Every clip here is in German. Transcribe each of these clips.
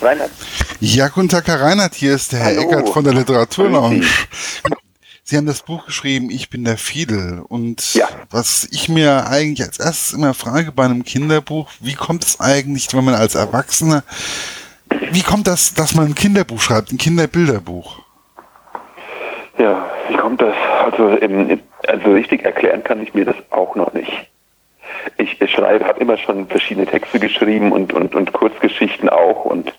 Reinhard. Ja, guten Tag, Herr Reinhard. Hier ist der Herr Hallo. Eckert von der Literaturlounge. Sie haben das Buch geschrieben, Ich bin der Fiedel. Und Ja. was ich mir eigentlich als erstes immer frage bei einem Kinderbuch, wie kommt es eigentlich, wenn man als Erwachsener, wie kommt das, dass man ein Kinderbuch schreibt, ein Kinderbilderbuch? Ja, wie kommt das? Also, im, also richtig erklären kann ich mir das auch noch nicht. Ich, schreibe, habe immer schon verschiedene Texte geschrieben und, und, und Kurzgeschichten auch und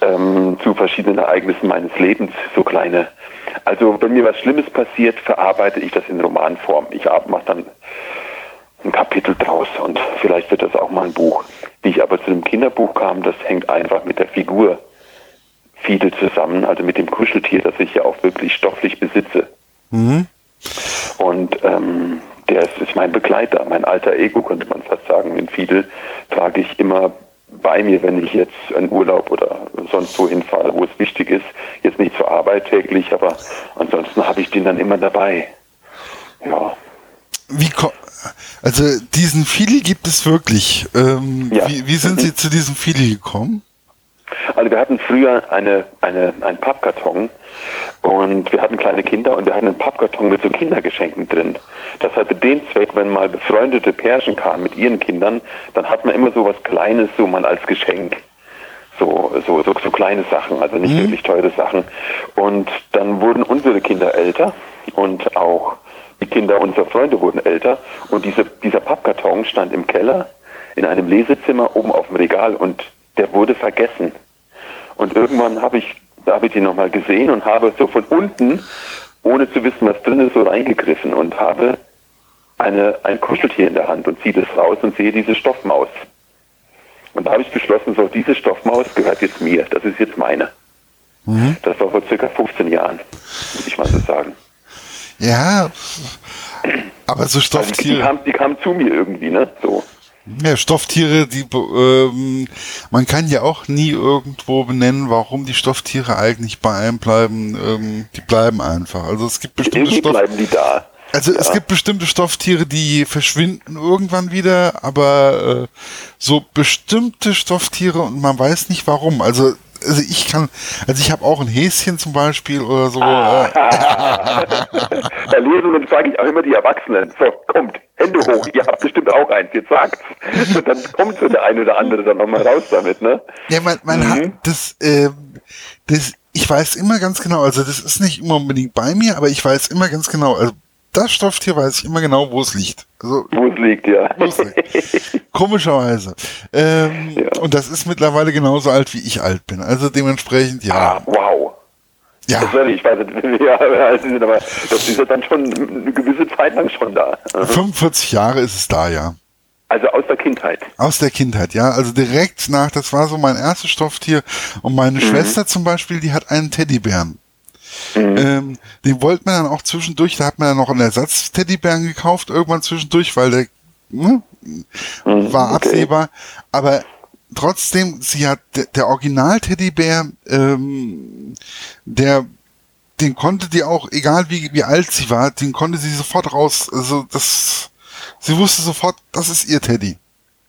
ähm, zu verschiedenen Ereignissen meines Lebens, so kleine. Also wenn mir was Schlimmes passiert, verarbeite ich das in Romanform. Ich mache dann ein Kapitel draus und vielleicht wird das auch mal ein Buch. Wie ich aber zu dem Kinderbuch kam, das hängt einfach mit der Figur Fiedel zusammen, also mit dem Kuscheltier, das ich ja auch wirklich stofflich besitze. Und ähm, der ist, ist mein Begleiter, mein alter Ego, könnte man fast sagen. Den Fiedel trage ich immer bei mir, wenn ich jetzt in Urlaub oder sonst wo hinfahre, wo es wichtig ist. Jetzt nicht zur Arbeit täglich, aber ansonsten habe ich den dann immer dabei. Ja. Wie ko also diesen Fiedel gibt es wirklich. Ähm, Ja. wie, wie sind Sie zu diesem Fiedel gekommen? Also wir hatten früher eine, eine, einen Pappkarton und wir hatten kleine Kinder und wir hatten einen Pappkarton mit so Kindergeschenken drin. Das hatte den Zweck, wenn mal befreundete Pärchen kamen mit ihren Kindern, dann hat man immer so was Kleines so mal als Geschenk. So, so, so, so kleine Sachen, also nicht wirklich teure Sachen. Und dann wurden unsere Kinder älter und auch die Kinder unserer Freunde wurden älter und diese, dieser Pappkarton stand im Keller in einem Lesezimmer oben auf dem Regal und der wurde vergessen. Und irgendwann habe ich, da habe ich den nochmal gesehen und habe so von unten, ohne zu wissen, was drin ist, so reingegriffen und habe eine, ein Kuscheltier in der Hand und ziehe das raus und sehe diese Stoffmaus. Und da habe ich beschlossen, so diese Stoffmaus gehört jetzt mir, das ist jetzt meine. Das war vor circa 15 Jahren, muss ich mal so sagen. Ja, aber so Also die, Stofftiere. kam, die kam zu mir irgendwie, ne? So. Ja, Stofftiere, die ähm, man kann ja auch nie irgendwo benennen, warum die Stofftiere eigentlich bei einem bleiben. Ähm, die bleiben einfach. Also es gibt bestimmte Irgendwie Stoff bleiben die da. also es Ja. gibt bestimmte Stofftiere, die verschwinden irgendwann wieder, aber äh, so bestimmte Stofftiere und man weiß nicht warum. Also also ich kann, also ich habe auch ein Häschen zum Beispiel oder so. Ah. Äh, Lesungen frage ich auch immer die Erwachsenen. So, kommt, Hände hoch, ihr habt bestimmt auch eins, jetzt sagt's. Und dann kommt so der eine oder andere dann nochmal raus damit, ne? Ja, man, man Mhm. hat das, ähm, das, ich weiß immer ganz genau, also das ist nicht immer unbedingt bei mir, aber ich weiß immer ganz genau, also das Stofftier weiß ich immer genau, wo es liegt. Also Wo es liegt, ja. liegt. Komischerweise. Ähm, Ja. Und das ist mittlerweile genauso alt, wie ich alt bin. Also dementsprechend, ja. Ah, wow. Ja, Das weiß ich, weiß nicht, ja, aber Sie sind aber das ist ja dann schon eine gewisse Zeit lang schon da. 45 Jahre ist es da, ja. Also aus der Kindheit. Aus der Kindheit, ja. Also direkt nach, das war so mein erstes Stofftier. Und meine Schwester zum Beispiel, die hat einen Teddybären. Ähm, den wollte man dann auch zwischendurch, da hat man dann noch einen Ersatz-Teddybären gekauft, irgendwann zwischendurch, weil der ne, war okay. absehbar. Aber trotzdem, sie hat, der, der Original-Teddybär, ähm, der, den konnte die auch, egal wie, wie alt sie war, den konnte sie sofort raus, also das, sie wusste sofort, das ist ihr Teddy.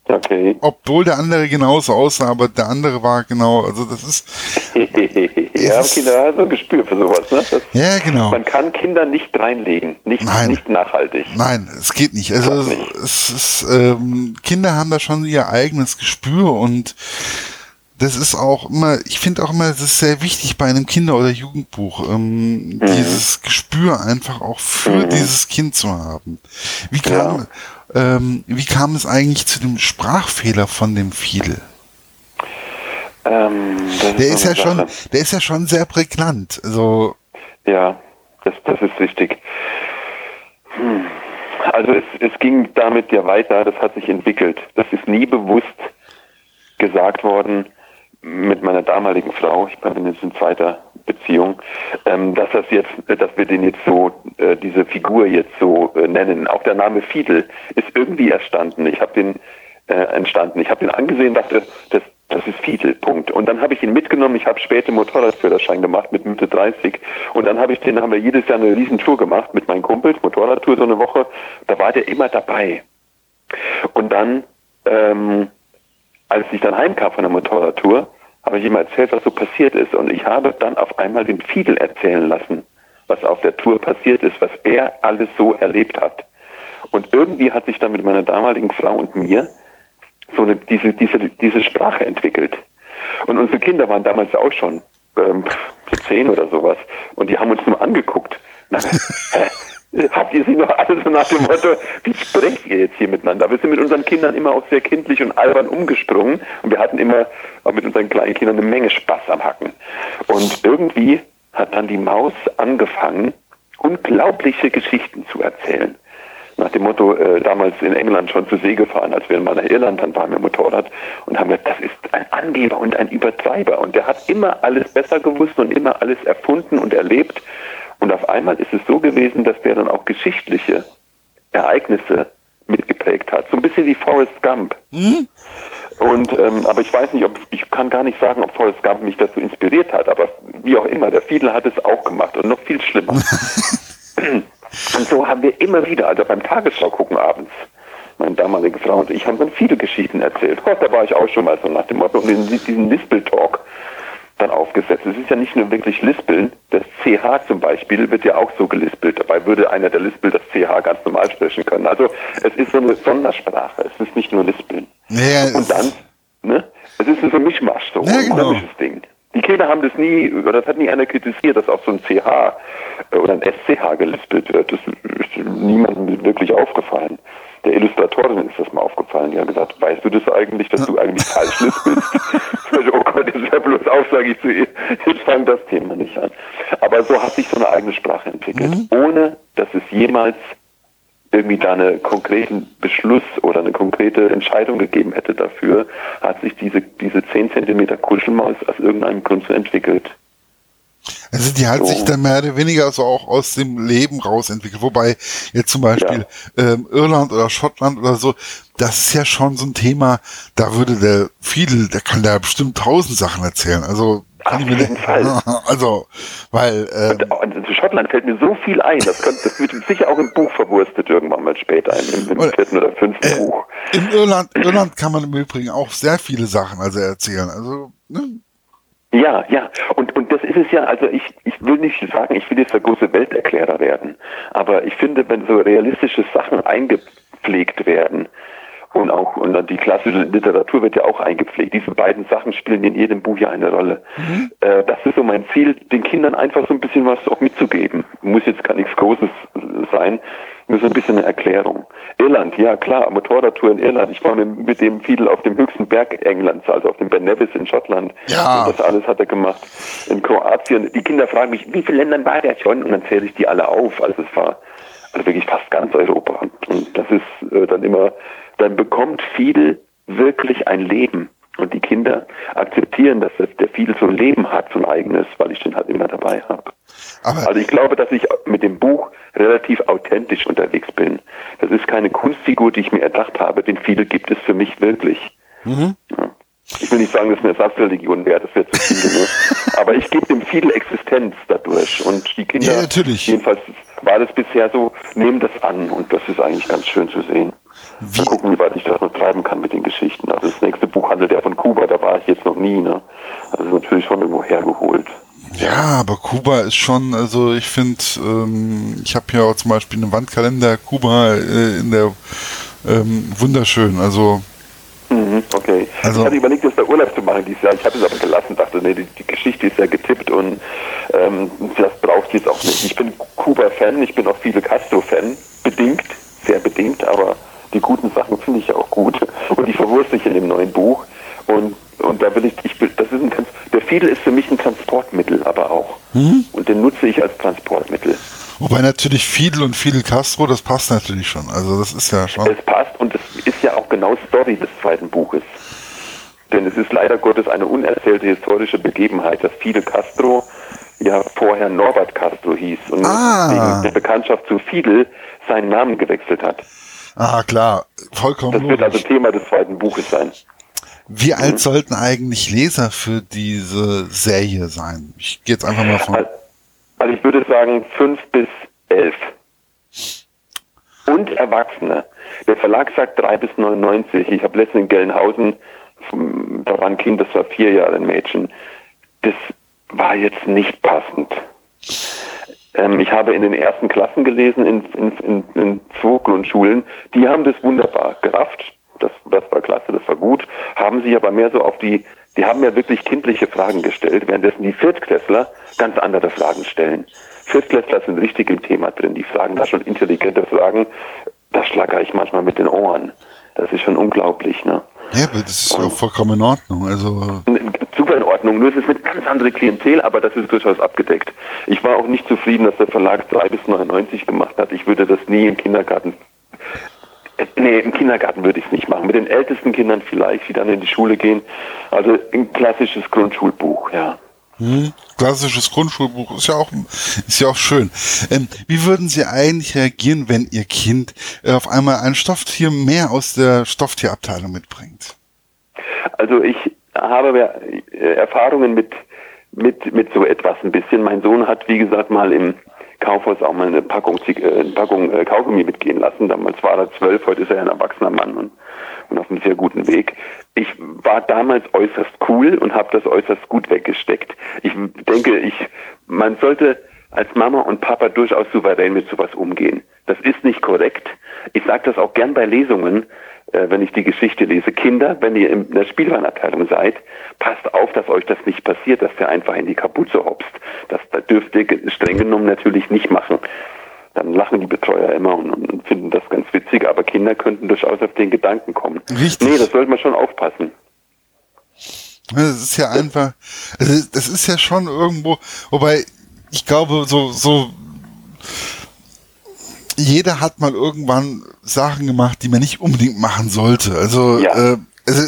Okay. Obwohl der andere genauso aussah, aber der andere war genau, also das ist, ja, Kinder haben so ein Gespür für sowas, ne? Das, ja genau. Man kann Kinder nicht reinlegen, nicht, Nein. nicht nachhaltig. Nein, es geht nicht. Also nicht. es ist, ähm, Kinder haben da schon ihr eigenes Gespür und das ist auch immer, ich finde auch immer, es ist sehr wichtig bei einem Kinder- oder Jugendbuch, ähm, dieses Gespür einfach auch für dieses Kind zu haben. Wie kam, ähm, wie kam es eigentlich zu dem Sprachfehler von dem Fiedel? Ähm, Der so ist ja eine schon, Sache. der ist ja schon sehr prägnant. Also, Ja, das, das ist richtig. Hm. Also es, es ging damit ja weiter, das hat sich entwickelt. Das ist nie bewusst gesagt worden mit meiner damaligen Frau, ich bin jetzt in zweiter Beziehung, ähm, dass das jetzt, dass wir den jetzt so, äh, diese Figur jetzt so äh, nennen. Auch der Name Fiedel ist irgendwie erstanden. Ich habe den äh, entstanden. Ich habe den angesehen, dachte, das, das ist Fiedel, Punkt. Und dann habe ich ihn mitgenommen. Ich habe später Motorradführerschein gemacht mit Mitte 30. Und dann habe ich den, haben wir jedes Jahr eine Riesentour gemacht mit meinen Kumpels, Motorradtour so eine Woche. Da war der immer dabei. Und dann, ähm, als ich dann heimkam von der Motorradtour, habe ich ihm erzählt, was so passiert ist. Und ich habe dann auf einmal den Fiedel erzählen lassen, was auf der Tour passiert ist, was er alles so erlebt hat. Und irgendwie hat sich dann mit meiner damaligen Frau und mir so eine, diese, diese, diese Sprache entwickelt. Und unsere Kinder waren damals auch schon ähm, zehn oder sowas. Und die haben uns nur angeguckt. Na, habt ihr sie noch alle so nach dem Motto, wie sprecht ihr jetzt hier miteinander? Wir sind mit unseren Kindern immer auch sehr kindlich und albern umgesprungen und wir hatten immer auch mit unseren kleinen Kindern eine Menge Spaß am Hacken. Und irgendwie hat dann die Maus angefangen, unglaubliche Geschichten zu erzählen. Nach dem Motto, äh, damals in England schon zur See gefahren, als wir mal nach Irland, dann waren wir Motorrad und haben gesagt, das ist ein Angeber und ein Übertreiber. Und der hat immer alles besser gewusst und immer alles erfunden und erlebt. Und auf einmal ist es so gewesen, dass der dann auch geschichtliche Ereignisse mitgeprägt hat. So ein bisschen wie Forrest Gump. Mhm. Und ähm, aber ich weiß nicht, ob ich kann gar nicht sagen, ob Forrest Gump mich dazu inspiriert hat, aber wie auch immer, der Fiedler hat es auch gemacht und noch viel schlimmer. und so haben wir immer wieder, also beim Tagesschau gucken abends, meine damalige Frau und ich haben dann viele Geschichten erzählt. Oh, da war ich auch schon mal so nach dem Motto, und diesen Lispel-Talk dann aufgesetzt. Es ist ja nicht nur wirklich Lispeln, das CH zum Beispiel wird ja auch so gelispelt. Dabei würde einer der Lispel das CH ganz normal sprechen können. Also es ist so eine Sondersprache, es ist nicht nur Lispeln. Ja, Und dann, ne, es ist so ein Mischmasch, so Ja, ein genau. komisches Ding. Die Kinder haben das nie, oder das hat nie einer kritisiert, dass auch so ein CH oder ein SCH gelispelt wird. Das ist niemandem wirklich aufgefallen. Der Illustratorin ist das mal aufgefallen. Die hat gesagt, weißt du das eigentlich, dass du eigentlich falsch lispelst? oh Gott, das ist ja bloß auf, sage ich zu ihr. Ich fange das Thema nicht an. Aber so hat sich so eine eigene Sprache entwickelt, ohne dass es jemals irgendwie da einen konkreten Beschluss oder eine konkrete Entscheidung gegeben hätte dafür, hat sich diese, diese 10 Zentimeter Kuschelmaus aus irgendeinem Grund so entwickelt. Also die hat So. sich dann mehr oder weniger so auch aus dem Leben rausentwickelt. Wobei jetzt zum Beispiel ähm, Irland oder Schottland oder so, das ist ja schon so ein Thema, da würde der Fiedel, der kann da bestimmt tausend Sachen erzählen. Also kann Auf ich mir jeden Fall. Also, weil ähm, Und, und zu Schottland fällt mir so viel ein. Das, könnte, das wird sicher auch im Buch verwurstet irgendwann mal später, im, im vierten oder fünften äh, Buch. in Irland, Irland kann man im Übrigen auch sehr viele Sachen also erzählen. Also ne? Ja, ja. Und, und das ist es ja, also ich, ich will nicht sagen, ich will jetzt der große Welterklärer werden. Aber ich finde, wenn so realistische Sachen eingepflegt werden, und auch, und dann die klassische Literatur wird ja auch eingepflegt. Diese beiden Sachen spielen in jedem Buch ja eine Rolle. Äh, das ist so mein Ziel, den Kindern einfach so ein bisschen was auch mitzugeben. Muss jetzt gar nichts Großes sein, nur so ein bisschen eine Erklärung. Irland, ja klar, Motorradtour in Irland. Ich war mit, mit dem Fiedel auf dem höchsten Berg Englands, also auf dem Ben Nevis in Schottland. Ja. Und das alles hat er gemacht. In Kroatien. Die Kinder fragen mich, wie viele Ländern war der schon? Und dann zähle ich die alle auf. Also es war also wirklich fast ganz Europa. Und, und das ist äh, dann immer, dann bekommt Fiedel wirklich ein Leben. Und die Kinder akzeptieren, dass das- der Fiedel so ein Leben hat, so ein eigenes, weil ich den halt immer dabei habe. Also ich glaube, dass ich mit dem Buch relativ authentisch unterwegs bin. Das ist keine Kunstfigur, die ich mir erdacht habe. Den Fiedel gibt es für mich wirklich. Mhm. Ja. Ich will nicht sagen, dass es eine Ersatzreligion wäre, das wäre zu viel. Ne? Aber ich gebe dem Fiedel Existenz dadurch. Und die Kinder, Ja, natürlich. jedenfalls war das bisher so, nehmen das an. Und das ist eigentlich ganz schön zu sehen. Wie- Mal gucken, wie weit ich das noch treiben kann mit den Geschichten. Also das nächste Buch handelt ja von Kuba, da war ich jetzt noch nie. Ne? Also natürlich schon irgendwo hergeholt. Ja, aber Kuba ist schon, also ich finde, ähm, ich habe ja auch zum Beispiel einen Wandkalender Kuba äh, in der ähm, wunderschön. Also Mhm, okay. Also- ich hatte überlegt, das da Urlaub zu machen dieses Jahr. Ich habe es aber gelassen, dachte, nee, die, die Geschichte ist ja getippt und ähm, das braucht jetzt auch nicht. Ich bin Kuba-Fan, ich bin auch Fidel Castro-Fan, bedingt, sehr bedingt, aber die guten Sachen finde ich ja auch gut und die verwurste ich in dem neuen Buch und und da will ich, ich das ist ein, der Fidel ist für mich ein Transportmittel, aber auch. Und den nutze ich als Transportmittel. wobei natürlich Fidel und Fidel Castro, das passt natürlich schon. Also das ist ja schon. Es passt und es ist ja auch genau Story des zweiten Buches. Denn es ist leider Gottes eine unerzählte historische Begebenheit, dass Fidel Castro ja vorher Norbert Castro hieß und Ah. wegen der Bekanntschaft zu Fidel seinen Namen gewechselt hat. Ah klar, vollkommen Das wird also. Thema des zweiten Buches sein. Wie alt sollten eigentlich Leser für diese Serie sein? Ich gehe jetzt einfach mal von. Also ich würde sagen fünf bis elf. Und Erwachsene. Der Verlag sagt drei bis 99. Ich habe letztens in Gelnhausen da war ein Kind, das war vier Jahre ein Mädchen. Das war jetzt nicht passend. Ähm, ich habe in den ersten Klassen gelesen, in, in, in, in zwei Grundschulen, die haben das wunderbar gerafft. Das, das war klasse, das war gut. Haben sie aber mehr so auf die, die haben ja wirklich kindliche Fragen gestellt, währenddessen die Viertklässler ganz andere Fragen stellen. Viertklässler sind richtig im Thema drin, die fragen da schon intelligente Fragen. Da schlagere ich manchmal mit den Ohren. Das ist schon unglaublich, ne? Ja, aber das ist auch vollkommen in Ordnung. Also super in Ordnung. Nur es ist eine ganz andere Klientel, aber das ist durchaus abgedeckt. Ich war auch nicht zufrieden, dass der Verlag 3 bis 99 gemacht hat. Ich würde das nie im Kindergarten. Äh, nee, im Kindergarten würde ich es nicht machen. Mit den ältesten Kindern vielleicht, die dann in die Schule gehen. Also ein klassisches Grundschulbuch, ja. Hm, klassisches Grundschulbuch ist ja auch ist ja auch schön. Ähm, wie würden Sie eigentlich reagieren, wenn Ihr Kind äh, auf einmal ein Stofftier mehr aus der Stofftierabteilung mitbringt? Also ich habe äh, Erfahrungen mit mit mit so etwas ein bisschen. Mein Sohn hat wie gesagt mal im Kaufhaus auch mal eine Packung, äh, eine Packung äh, Kaugummi mitgehen lassen. Damals war er zwölf, heute ist er ein erwachsener Mann und, und auf einem sehr guten Weg. Ich war damals äußerst cool und habe das äußerst gut weggesteckt. Ich denke, ich, man sollte als Mama und Papa durchaus souverän mit sowas umgehen. Das ist nicht korrekt. Ich sage das auch gern bei Lesungen wenn ich die Geschichte lese, Kinder, wenn ihr in der Spielwarenabteilung seid, passt auf, dass euch das nicht passiert, dass der einfach in die Kapuze hopst. Das, das dürft ihr streng genommen natürlich nicht machen. Dann lachen die Betreuer immer und, und finden das ganz witzig, aber Kinder könnten durchaus auf den Gedanken kommen. Richtig. Nee, das sollte man schon aufpassen. Das ist ja einfach, also das ist ja schon irgendwo, wobei ich glaube, so, so jeder hat mal irgendwann Sachen gemacht, die man nicht unbedingt machen sollte. Also, ja. äh, also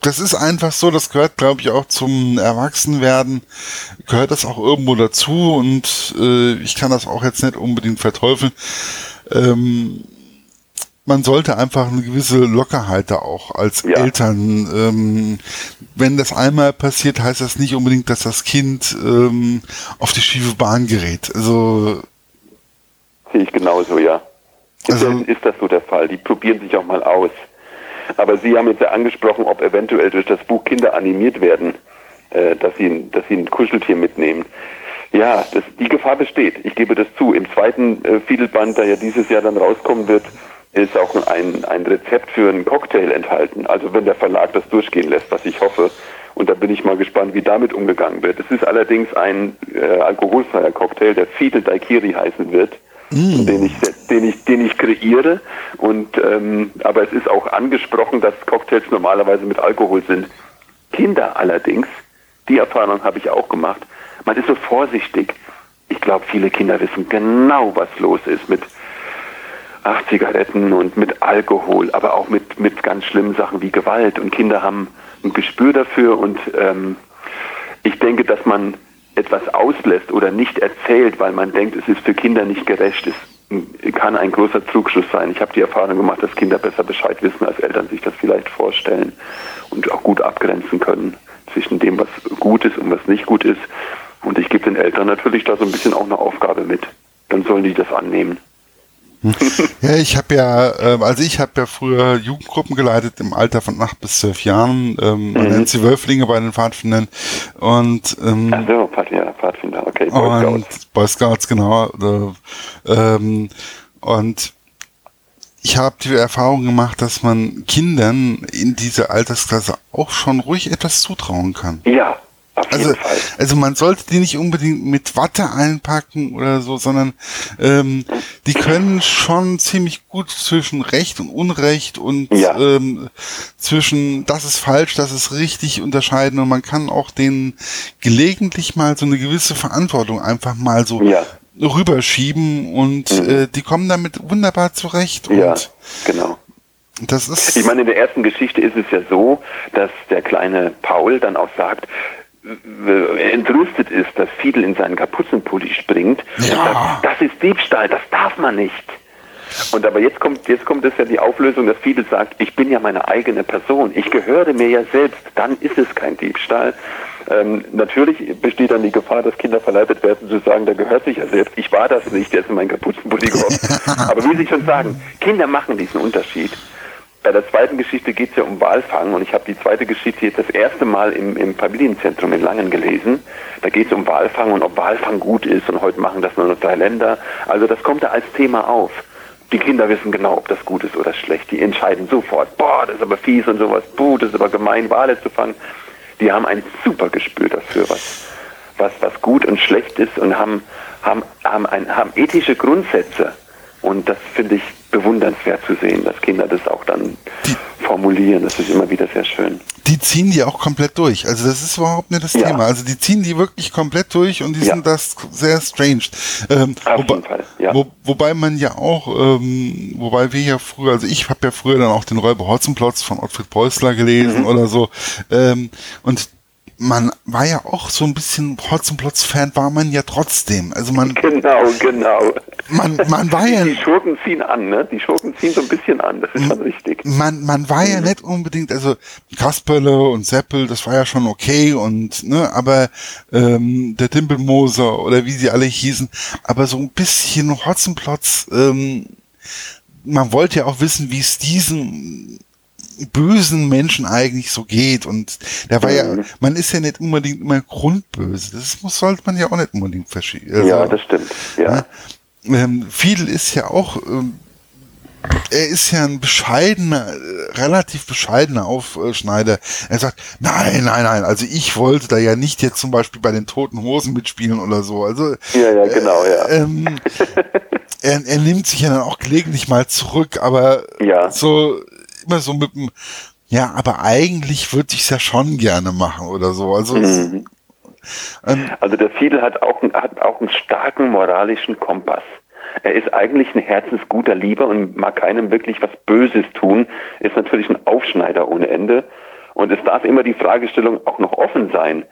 das ist einfach so, das gehört, glaube ich, auch zum Erwachsenwerden, gehört das auch irgendwo dazu und äh, ich kann das auch jetzt nicht unbedingt verteufeln. Ähm, man sollte einfach eine gewisse Lockerheit da auch als ja. Eltern. Ähm, wenn das einmal passiert, heißt das nicht unbedingt, dass das Kind ähm, auf die schiefe Bahn gerät. Also Sehe ich genauso, ja. Also, ist das so der Fall. Die probieren sich auch mal aus. Aber Sie haben jetzt ja angesprochen, ob eventuell durch das Buch Kinder animiert werden, äh, dass, sie, dass sie ein Kuscheltier mitnehmen. Ja, das, die Gefahr besteht. Ich gebe das zu. Im zweiten äh, Fiedelband, der ja dieses Jahr dann rauskommen wird, ist auch ein, ein Rezept für einen Cocktail enthalten. Also wenn der Verlag das durchgehen lässt, was ich hoffe. Und da bin ich mal gespannt, wie damit umgegangen wird. Es ist allerdings ein äh, alkoholfreier Cocktail, der Fiedel Daikiri heißen wird mm. den, ich, den, ich, den ich kreiere. Und, ähm, aber es ist auch angesprochen, dass Cocktails normalerweise mit Alkohol sind. Kinder allerdings, die Erfahrung habe ich auch gemacht, man ist so vorsichtig. Ich glaube, viele Kinder wissen genau, was los ist mit ach, Zigaretten und mit Alkohol, aber auch mit, mit ganz schlimmen Sachen wie Gewalt. Und Kinder haben ein Gespür dafür und ähm, ich denke, dass man etwas auslässt oder nicht erzählt, weil man denkt, es ist für Kinder nicht gerecht, es kann ein großer Trugschluss sein. Ich habe die Erfahrung gemacht, dass Kinder besser Bescheid wissen, als Eltern sich das vielleicht vorstellen und auch gut abgrenzen können zwischen dem, was gut ist und was nicht gut ist. Und ich gebe den Eltern natürlich da so ein bisschen auch eine Aufgabe mit. Dann sollen die das annehmen. Ja, ich habe ja, äh, also ich habe ja früher Jugendgruppen geleitet im Alter von acht bis zwölf Jahren. Ähm, man mhm. nennt sie Wölflinge bei den Pfadfindern. Und, ähm, Ach so, Pfadfinder, okay. Boy Scouts. Und Boy Scouts, genau. ähm, und ich habe die Erfahrung gemacht, dass man Kindern in dieser Altersklasse auch schon ruhig etwas zutrauen kann. Ja, also, also man sollte die nicht unbedingt mit Watte einpacken oder so, sondern ähm, die können schon ziemlich gut zwischen Recht und Unrecht und ja. ähm, zwischen das ist falsch, das ist richtig unterscheiden und man kann auch denen gelegentlich mal so eine gewisse Verantwortung einfach mal so ja. rüberschieben und mhm. äh, die kommen damit wunderbar zurecht. Ja, genau. Das ist ich meine, in der ersten Geschichte ist es ja so, dass der kleine Paul dann auch sagt, entrüstet ist, dass Fiedel in seinen Kapuzenpulli springt. Ja. Sagt, das ist Diebstahl, das darf man nicht. Und aber jetzt kommt, jetzt kommt es ja die Auflösung, dass Fiedel sagt, ich bin ja meine eigene Person, ich gehöre mir ja selbst, dann ist es kein Diebstahl. Ähm, natürlich besteht dann die Gefahr, dass Kinder verleitet werden, zu sagen, der gehört sich ja selbst, ich war das nicht, der ist in meinen Kapuzenpulli gehockt. aber wie Sie schon sagen, Kinder machen diesen Unterschied. Bei der zweiten Geschichte geht es ja um Walfang und ich habe die zweite Geschichte jetzt das erste Mal im, im Familienzentrum in Langen gelesen. Da geht es um Walfang und ob Walfang gut ist und heute machen das nur noch drei Länder. Also das kommt da als Thema auf. Die Kinder wissen genau, ob das gut ist oder schlecht. Die entscheiden sofort, boah, das ist aber fies und sowas, buh, das ist aber gemein, Wale zu fangen. Die haben ein super Gespür dafür, was, was, was gut und schlecht ist und haben, haben, haben, ein, haben ethische Grundsätze. Und das finde ich bewundernswert zu sehen, dass Kinder das auch dann die, formulieren. Das ist immer wieder sehr schön. Die ziehen die auch komplett durch. Also das ist überhaupt nicht das ja. Thema. Also die ziehen die wirklich komplett durch und die ja. sind das sehr strange. Ähm, Auf wobei, jeden Fall, ja. Wo, wobei man ja auch, ähm, wobei wir ja früher, also ich habe ja früher dann auch den Räuber Hotzenplotz von Ottfried Preußler gelesen mhm. oder so. Ähm, und man war ja auch so ein bisschen Hotzenplotz-Fan, war man ja trotzdem. Also man. Genau, genau. Man, man war ja. Die Schurken ziehen an, ne? Die Schurken ziehen so ein bisschen an, das ist schon richtig. Man, man war ja mhm. nicht unbedingt, also Kasperle und Seppel, das war ja schon okay und, ne, aber ähm, der Dimpelmoser oder wie sie alle hießen, aber so ein bisschen Hotzenplotz, ähm, man wollte ja auch wissen, wie es diesen bösen Menschen eigentlich so geht. Und der war mhm. ja, man ist ja nicht unbedingt immer grundböse. Das muss, sollte man ja auch nicht unbedingt verschieben. Also, ja, das stimmt. Ja. Ne? Ähm, Fiedel ist ja auch, ähm, er ist ja ein bescheidener, relativ bescheidener Aufschneider. Er sagt, nein, nein, nein, also ich wollte da ja nicht jetzt zum Beispiel bei den Toten Hosen mitspielen oder so. Also, ja, ja, genau, ja. Ähm, er, er nimmt sich ja dann auch gelegentlich mal zurück, aber ja. so immer so mit dem, ja, aber eigentlich würde ich es ja schon gerne machen oder so. Also, mhm. ähm, also der Fiedel hat auch, hat auch einen starken moralischen Kompass. Er ist eigentlich ein herzensguter Lieber und mag keinem wirklich was Böses tun, ist natürlich ein Aufschneider ohne Ende. Und es darf immer die Fragestellung auch noch offen sein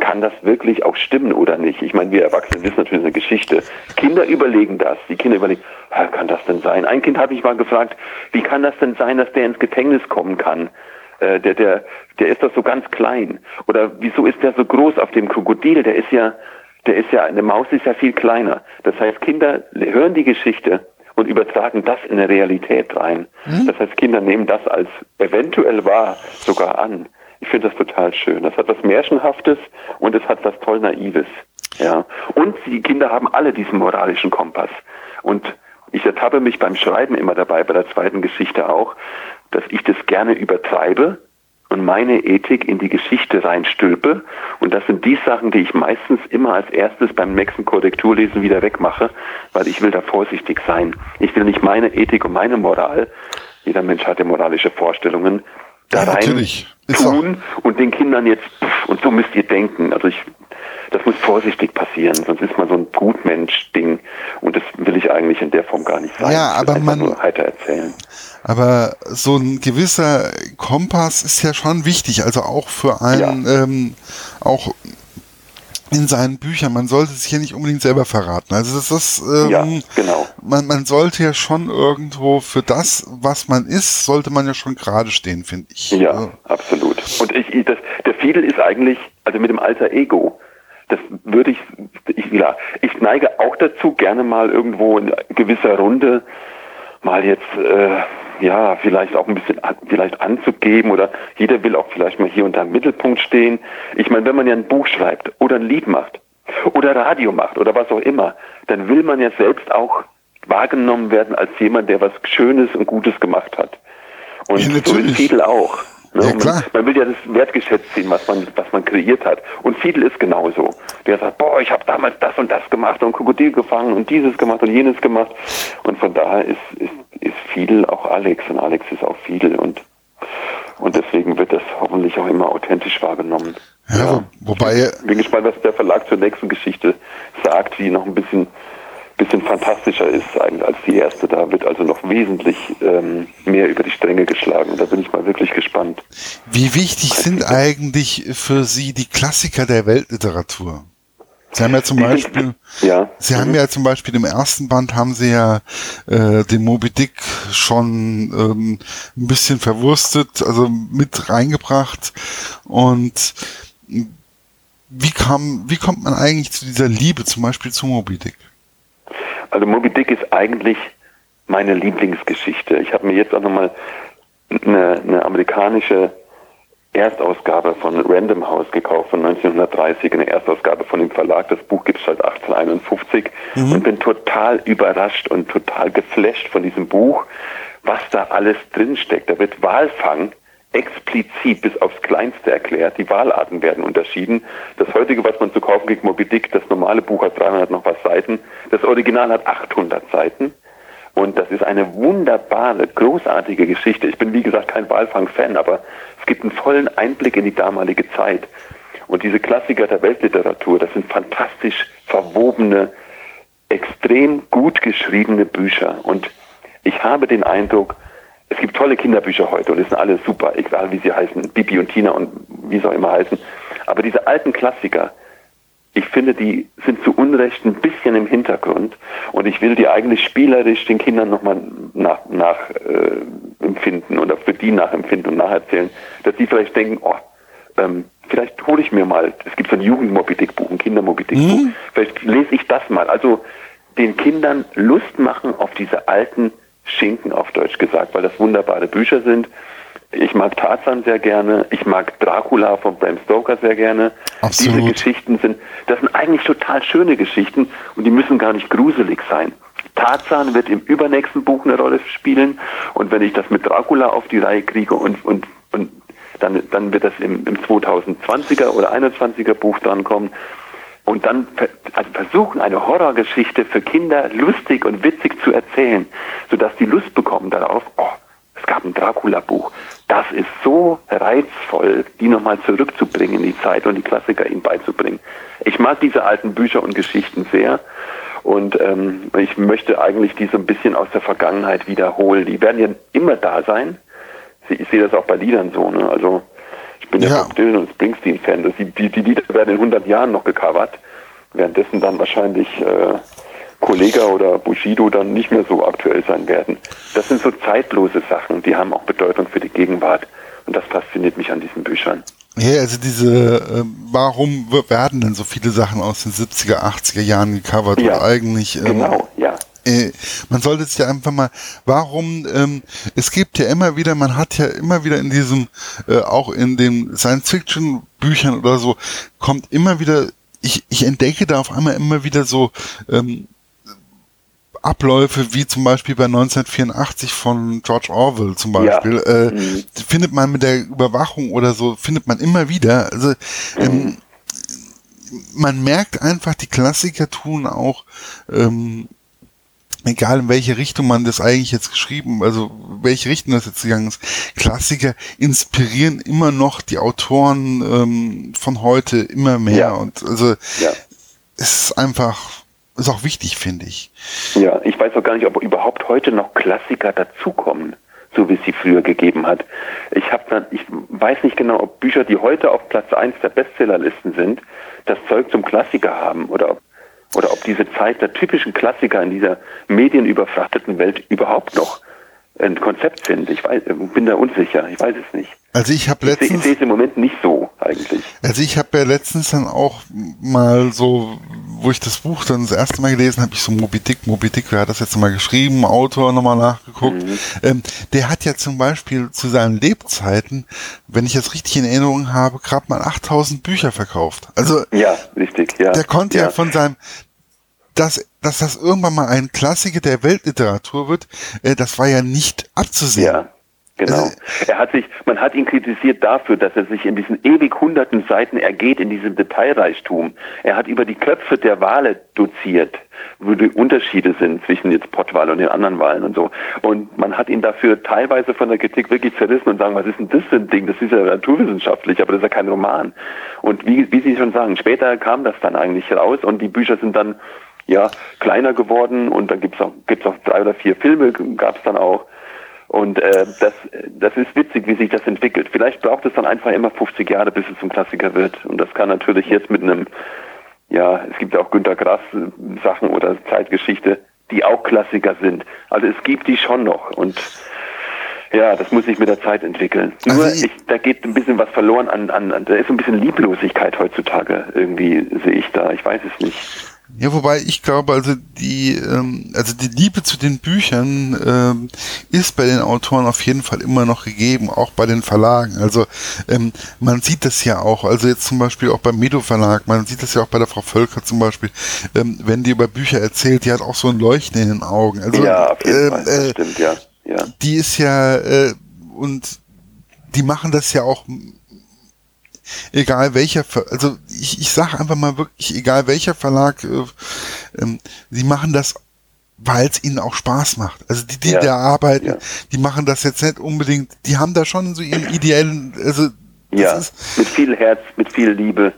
kann das wirklich auch stimmen oder nicht? Ich meine, wir Erwachsene wissen natürlich eine Geschichte. Kinder überlegen das. Die Kinder überlegen, kann das denn sein? Ein Kind hat mich mal gefragt, wie kann das denn sein, dass der ins Gefängnis kommen kann? Äh, der, der, der ist doch so ganz klein. Oder wieso ist der so groß auf dem Krokodil? Der ist ja, der ist ja, eine Maus ist ja viel kleiner. Das heißt, Kinder hören die Geschichte und übertragen das in eine Realität rein. Mhm. Das heißt, Kinder nehmen das als eventuell wahr sogar an. Ich finde das total schön. Das hat was Märchenhaftes und es hat was toll Naives. Ja. Und die Kinder haben alle diesen moralischen Kompass. Und ich ertappe mich beim Schreiben immer dabei, bei der zweiten Geschichte auch, dass ich das gerne übertreibe und meine Ethik in die Geschichte reinstülpe. Und das sind die Sachen, die ich meistens immer als erstes beim nächsten Korrekturlesen wieder wegmache, weil ich will da vorsichtig sein. Ich will nicht meine Ethik und meine Moral, jeder Mensch hat ja moralische Vorstellungen, da ja, rein tun und den Kindern jetzt, und so müsst ihr denken. Also ich, das muss vorsichtig passieren, sonst ist man so ein Gutmensch-Ding und das will ich eigentlich in der Form gar nicht sein. Ja, aber man, nur heiter erzählen. Aber so ein gewisser Kompass ist ja schon wichtig, also auch für einen, ja. ähm, auch in seinen Büchern. Man sollte sich ja nicht unbedingt selber verraten. Also das ist, ähm, ja, genau. man, man sollte ja schon irgendwo für das, was man ist, sollte man ja schon gerade stehen, finde ich. Ja, ja, absolut. Und ich, das, der Fiedel ist eigentlich, also mit dem alter Ego, das würde ich, ich, ja, ich neige auch dazu, gerne mal irgendwo in gewisser Runde mal jetzt, äh, ja, vielleicht auch ein bisschen vielleicht anzugeben oder jeder will auch vielleicht mal hier unter dem Mittelpunkt stehen. Ich meine, wenn man ja ein Buch schreibt oder ein Lied macht oder Radio macht oder was auch immer, dann will man ja selbst auch wahrgenommen werden als jemand, der was Schönes und Gutes gemacht hat. Und ja, so ist Fiedel auch. Ne? Ja, man, man, will ja das wertgeschätzt sehen, was man, was man kreiert hat. Und Fiedel ist genauso. Der sagt, boah, ich habe damals das und das gemacht und Krokodil gefangen und dieses gemacht und jenes gemacht. Und von daher ist, ist, Fiedel auch Alex und Alex ist auch Fiedel und, und deswegen wird das hoffentlich auch immer authentisch wahrgenommen. Ja, ja. wobei. Ich bin gespannt, was der Verlag zur nächsten Geschichte sagt, die noch ein bisschen bisschen fantastischer ist eigentlich als die erste. Da wird also noch wesentlich ähm, mehr über die Stränge geschlagen. Da bin ich mal wirklich gespannt. Wie wichtig sind eigentlich für Sie die Klassiker der Weltliteratur? Sie haben ja zum Beispiel, ja. Sie haben mhm. ja zum Beispiel im ersten Band haben Sie ja äh, den Moby Dick schon ähm, ein bisschen verwurstet, also mit reingebracht und wie kam, wie kommt man eigentlich zu dieser Liebe zum Beispiel zu Moby Dick? Also Moby Dick ist eigentlich meine Lieblingsgeschichte. Ich habe mir jetzt auch nochmal eine, eine amerikanische Erstausgabe von Random House gekauft von 1930, eine Erstausgabe von dem Verlag. Das Buch gibt es seit 1851 mhm. und bin total überrascht und total geflasht von diesem Buch, was da alles drinsteckt. Da wird Walfang explizit bis aufs Kleinste erklärt. Die Wahlarten werden unterschieden. Das heutige, was man zu kaufen kriegt, Moby Dick, das normale Buch hat 300 noch was Seiten. Das Original hat 800 Seiten. Und das ist eine wunderbare, großartige Geschichte. Ich bin, wie gesagt, kein Walfang-Fan, aber es gibt einen vollen Einblick in die damalige Zeit. Und diese Klassiker der Weltliteratur, das sind fantastisch verwobene, extrem gut geschriebene Bücher. Und ich habe den Eindruck, es gibt tolle Kinderbücher heute und die sind alle super, egal wie sie heißen, Bibi und Tina und wie sie auch immer heißen. Aber diese alten Klassiker, ich finde, die sind zu Unrecht ein bisschen im Hintergrund und ich will die eigentlich spielerisch den Kindern nochmal nachempfinden nach, äh, oder für die nachempfinden und nacherzählen, dass die vielleicht denken, oh, ähm, vielleicht hole ich mir mal, es gibt so ein Jugendmobidik-Buch, ein Kindermobidik-Buch, mhm. vielleicht lese ich das mal. Also den Kindern Lust machen auf diese alten Schinken auf Deutsch gesagt, weil das wunderbare Bücher sind ich mag Tarzan sehr gerne. Ich mag Dracula von Bram Stoker sehr gerne. Absolut. Diese Geschichten sind, das sind eigentlich total schöne Geschichten und die müssen gar nicht gruselig sein. Tarzan wird im übernächsten Buch eine Rolle spielen und wenn ich das mit Dracula auf die Reihe kriege und, und, und dann, dann wird das im, im 2020er oder 21er Buch drankommen und dann also versuchen, eine Horrorgeschichte für Kinder lustig und witzig zu erzählen, sodass die Lust bekommen darauf, oh, Dracula-Buch. Das ist so reizvoll, die nochmal zurückzubringen in die Zeit und die Klassiker ihnen beizubringen. Ich mag diese alten Bücher und Geschichten sehr und ähm, ich möchte eigentlich die so ein bisschen aus der Vergangenheit wiederholen. Die werden ja immer da sein. Ich sehe das auch bei Liedern so. Ne? Also ich bin ja, ja Bob Dylan und Springsteen-Fan. Die, die, die Lieder werden in 100 Jahren noch gecovert, währenddessen dann wahrscheinlich äh, Kollega oder Bushido dann nicht mehr so aktuell sein werden. Das sind so zeitlose Sachen, die haben auch Bedeutung für die Gegenwart. Und das fasziniert mich an diesen Büchern. Ja, also diese, äh, warum werden denn so viele Sachen aus den 70er, 80er Jahren gecovert? Ja, und eigentlich, ähm, genau, ja. Äh, man sollte es ja einfach mal, warum, ähm, es gibt ja immer wieder, man hat ja immer wieder in diesem, äh, auch in den Science-Fiction-Büchern oder so, kommt immer wieder, ich, ich entdecke da auf einmal immer wieder so ähm, Abläufe, wie zum Beispiel bei 1984 von George Orwell zum Beispiel, ja. äh, mhm. findet man mit der Überwachung oder so, findet man immer wieder. Also ähm, mhm. man merkt einfach, die Klassiker tun auch, ähm, egal in welche Richtung man das eigentlich jetzt geschrieben, also welche Richtung das jetzt gegangen ist, Klassiker inspirieren immer noch die Autoren ähm, von heute immer mehr. Ja. Und also ja. es ist einfach ist auch wichtig, finde ich. Ja, ich weiß auch gar nicht, ob überhaupt heute noch Klassiker dazukommen, so wie es sie früher gegeben hat. Ich habe ich weiß nicht genau, ob Bücher, die heute auf Platz 1 der Bestsellerlisten sind, das Zeug zum Klassiker haben oder ob, oder ob diese Zeit der typischen Klassiker in dieser medienüberfrachteten Welt überhaupt noch ein Konzept sind. Ich weiß, bin da unsicher, ich weiß es nicht. Also ich habe letztens. Ich sehe es im Moment nicht so eigentlich. Also ich habe ja letztens dann auch mal so, wo ich das Buch dann das erste Mal gelesen habe, ich so Moby Dick, Moby Dick, wer hat das jetzt mal geschrieben, Autor nochmal nachgeguckt. Mhm. Ähm, der hat ja zum Beispiel zu seinen Lebzeiten, wenn ich jetzt richtig in Erinnerung habe, gerade mal 8000 Bücher verkauft. Also ja, richtig, ja. Der konnte ja, ja von seinem dass, dass das irgendwann mal ein Klassiker der Weltliteratur wird, äh, das war ja nicht abzusehen. Ja. Genau. Also, er hat sich, man hat ihn kritisiert dafür, dass er sich in diesen ewig hunderten Seiten ergeht, in diesem Detailreichtum. Er hat über die Köpfe der Wale doziert, wo die Unterschiede sind zwischen jetzt Pottwal und den anderen Wahlen und so. Und man hat ihn dafür teilweise von der Kritik wirklich zerrissen und sagen, was ist denn das für ein Ding? Das ist ja naturwissenschaftlich, aber das ist ja kein Roman. Und wie, wie Sie schon sagen, später kam das dann eigentlich raus und die Bücher sind dann ja kleiner geworden und dann gibt's auch, gibt's auch drei oder vier Filme, gab's dann auch. Und äh, das, das ist witzig, wie sich das entwickelt. Vielleicht braucht es dann einfach immer 50 Jahre, bis es zum Klassiker wird. Und das kann natürlich jetzt mit einem, ja, es gibt ja auch Günter Grass Sachen oder Zeitgeschichte, die auch Klassiker sind. Also es gibt die schon noch. Und ja, das muss sich mit der Zeit entwickeln. Also Nur, ich, da geht ein bisschen was verloren an, an, an, da ist ein bisschen Lieblosigkeit heutzutage irgendwie, sehe ich da. Ich weiß es nicht. Ja, wobei ich glaube, also die, ähm, also die Liebe zu den Büchern ähm, ist bei den Autoren auf jeden Fall immer noch gegeben, auch bei den Verlagen. Also ähm, man sieht das ja auch, also jetzt zum Beispiel auch beim Medo Verlag, man sieht das ja auch bei der Frau Völker zum Beispiel, ähm, wenn die über Bücher erzählt, die hat auch so ein Leuchten in den Augen. Also, ja, auf jeden ähm, Fall, das äh, stimmt, ja. ja. Die ist ja, äh, und die machen das ja auch egal welcher, Ver also ich, ich sage einfach mal wirklich, egal welcher Verlag, äh, ähm, sie machen das, weil es ihnen auch Spaß macht. Also die, die Ja, da arbeiten, ja. die machen das jetzt nicht unbedingt, die haben da schon so ihren ideellen, also das Ja, ist, mit viel Herz, mit viel Liebe,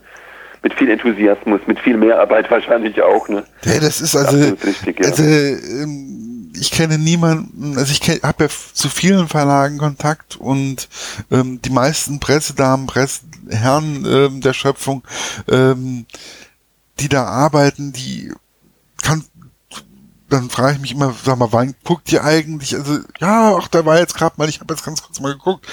mit viel Enthusiasmus, mit viel Mehrarbeit wahrscheinlich auch, ne? ja, das ist also, Absolut richtig, ja. also ähm, ich kenne niemanden, also ich habe ja zu vielen Verlagen Kontakt und ähm, die meisten Pressedamen, Presseherren ähm, der Schöpfung, ähm, die da arbeiten, die kann, dann frage ich mich immer, sag mal, wann guckt ihr eigentlich? Also, ja, ach, da war jetzt gerade mal, ich habe jetzt ganz kurz mal geguckt,